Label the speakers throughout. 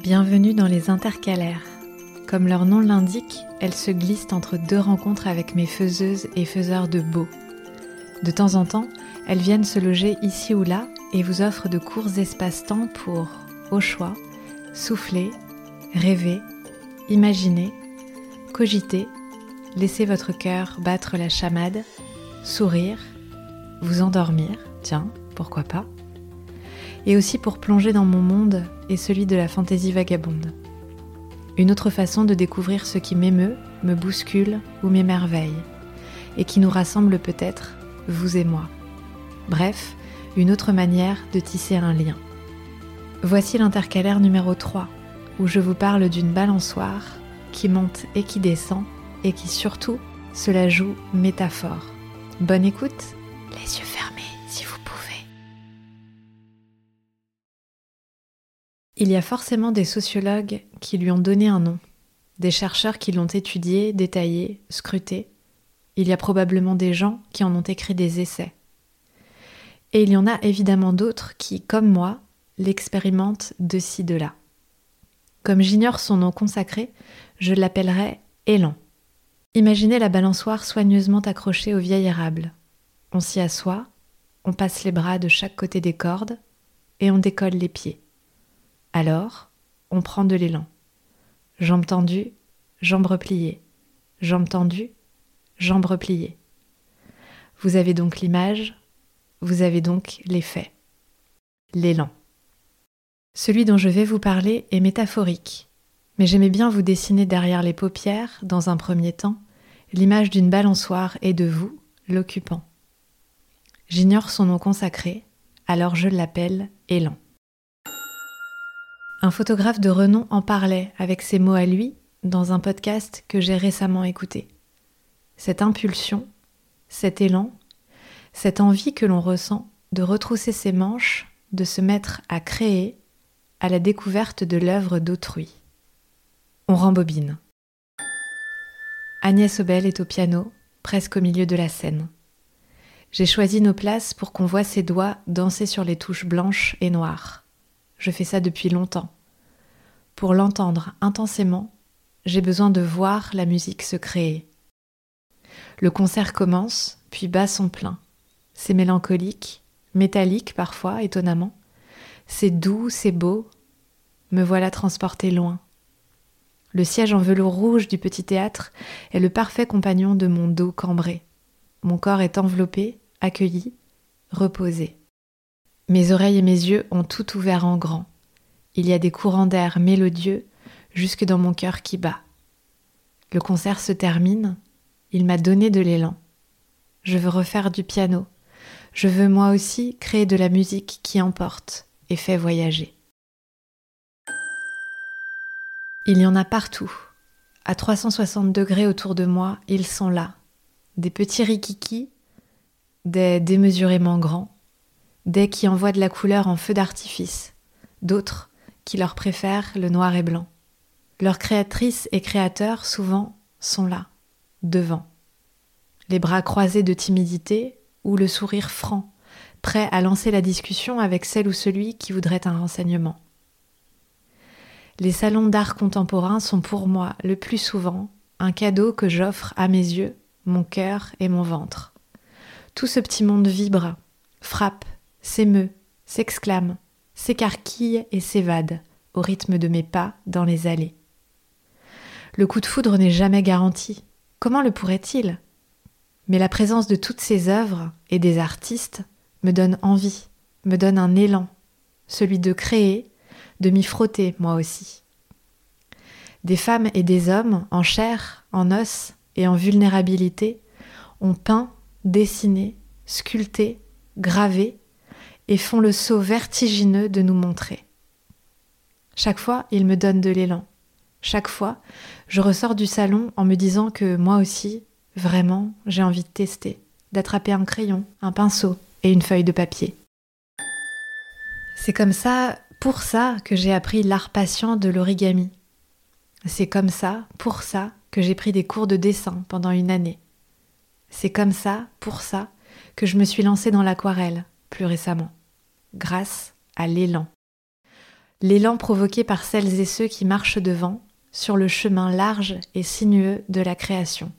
Speaker 1: Bienvenue dans les intercalaires. Comme leur nom l'indique, elles se glissent entre deux rencontres avec mes faiseuses et faiseurs de beau. De temps en temps, elles viennent se loger ici ou là et vous offrent de courts espaces-temps pour, au choix, souffler, rêver, imaginer, cogiter, laisser votre cœur battre la chamade, sourire, vous endormir, tiens, pourquoi pas, et aussi pour plonger dans mon monde et celui de la fantaisie vagabonde. Une autre façon de découvrir ce qui m'émeut, me bouscule ou m'émerveille, et qui nous rassemble peut-être, vous et moi. Bref, une autre manière de tisser un lien. Voici l'intercalaire numéro 3, où je vous parle d'une balançoire qui monte et qui descend, et qui surtout se la joue métaphore. Bonne écoute, les yeux fermés Il y a forcément des sociologues qui lui ont donné un nom, des chercheurs qui l'ont étudié, détaillé, scruté. Il y a probablement des gens qui en ont écrit des essais. Et il y en a évidemment d'autres qui, comme moi, l'expérimentent de ci, de là. Comme j'ignore son nom consacré, je l'appellerai Élan. Imaginez la balançoire soigneusement accrochée au vieil érable. On s'y assoit, on passe les bras de chaque côté des cordes et on décolle les pieds. Alors, on prend de l'élan. Jambes tendues, jambes repliées. Jambes tendues, jambes repliées. Vous avez donc l'image, vous avez donc l'effet. L'élan. Celui dont je vais vous parler est métaphorique, mais j'aimais bien vous dessiner derrière les paupières, dans un premier temps, l'image d'une balançoire et de vous, l'occupant. J'ignore son nom consacré, alors je l'appelle Élan. Un photographe de renom en parlait avec ses mots à lui dans un podcast que j'ai récemment écouté. Cette impulsion, cet élan, cette envie que l'on ressent de retrousser ses manches, de se mettre à créer, à la découverte de l'œuvre d'autrui. On rembobine. Agnès Obel est au piano, presque au milieu de la scène. J'ai choisi nos places pour qu'on voit ses doigts danser sur les touches blanches et noires. Je fais ça depuis longtemps. Pour l'entendre intensément, j'ai besoin de voir la musique se créer. Le concert commence, puis bat son plein. C'est mélancolique, métallique parfois, étonnamment. C'est doux, c'est beau. Me voilà transporté loin. Le siège en velours rouge du petit théâtre est le parfait compagnon de mon dos cambré. Mon corps est enveloppé, accueilli, reposé. Mes oreilles et mes yeux ont tout ouvert en grand. Il y a des courants d'air mélodieux jusque dans mon cœur qui bat. Le concert se termine, il m'a donné de l'élan. Je veux refaire du piano. Je veux moi aussi créer de la musique qui emporte et fait voyager. Il y en a partout. À 360 degrés autour de moi, ils sont là. Des petits rikiki, des démesurément grands, des qui envoient de la couleur en feu d'artifice, d'autres qui leur préfèrent le noir et blanc. Leurs créatrices et créateurs, souvent, sont là, devant. Les bras croisés de timidité ou le sourire franc, prêt à lancer la discussion avec celle ou celui qui voudrait un renseignement. Les salons d'art contemporain sont pour moi le plus souvent un cadeau que j'offre à mes yeux, mon cœur et mon ventre. Tout ce petit monde vibre, frappe, s'émeut, s'exclame, s'écarquille et s'évade au rythme de mes pas dans les allées. Le coup de foudre n'est jamais garanti. Comment le pourrait-il? Mais la présence de toutes ces œuvres et des artistes me donne envie, me donne un élan, celui de créer, de m'y frotter moi aussi. Des femmes et des hommes, en chair, en os et en vulnérabilité, ont peint, dessiné, sculpté, gravé, et font le saut vertigineux de nous montrer. Chaque fois, ils me donnent de l'élan. Chaque fois, je ressors du salon en me disant que moi aussi, vraiment, j'ai envie de tester, d'attraper un crayon, un pinceau et une feuille de papier. C'est comme ça pour ça que j'ai appris l'art patient de l'origami. C'est comme ça, pour ça, que j'ai pris des cours de dessin pendant une année. C'est comme ça, pour ça, que je me suis lancée dans l'aquarelle plus récemment, grâce à l'élan. l'élan provoqué par celles et ceux qui marchent devant sur le chemin large et sinueux de la création,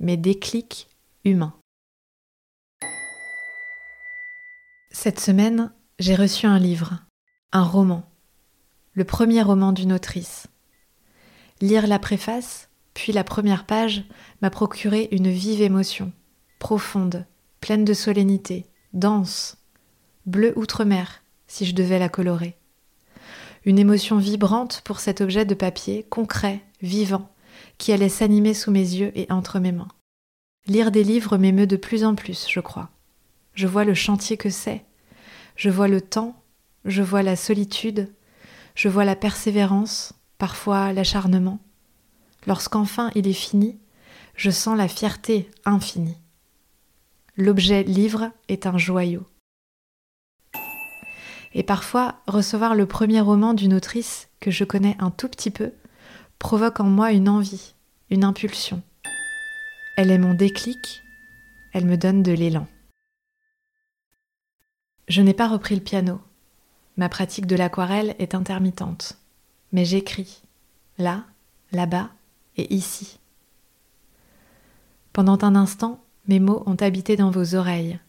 Speaker 1: mes déclics humains. Cette semaine, j'ai reçu un livre, un roman, le premier roman d'une autrice. Lire la préface, puis la première page, m'a procuré une vive émotion, profonde, pleine de solennité, dense, bleu outre-mer, si je devais la colorer. Une émotion vibrante pour cet objet de papier, concret, vivant, qui allait s'animer sous mes yeux et entre mes mains. Lire des livres m'émeut de plus en plus, je crois. Je vois le chantier que c'est, je vois le temps, je vois la solitude, je vois la persévérance, parfois l'acharnement. Lorsqu'enfin il est fini, je sens la fierté infinie. L'objet livre est un joyau. Et parfois, recevoir le premier roman d'une autrice que je connais un tout petit peu provoque en moi une envie, une impulsion. Elle est mon déclic, elle me donne de l'élan. Je n'ai pas repris le piano. Ma pratique de l'aquarelle est intermittente. Mais j'écris, là, là-bas et ici. Pendant un instant, mes mots ont habité dans vos oreilles.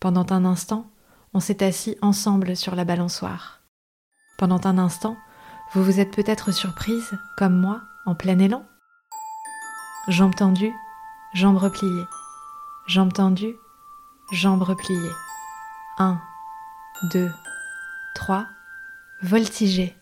Speaker 1: Pendant un instant, on s'est assis ensemble sur la balançoire. Pendant un instant, vous vous êtes peut-être surprise, comme moi, en plein élan. Jambes tendues, jambes repliées. Jambes tendues, jambes repliées. 1, 2, 3, voltiger.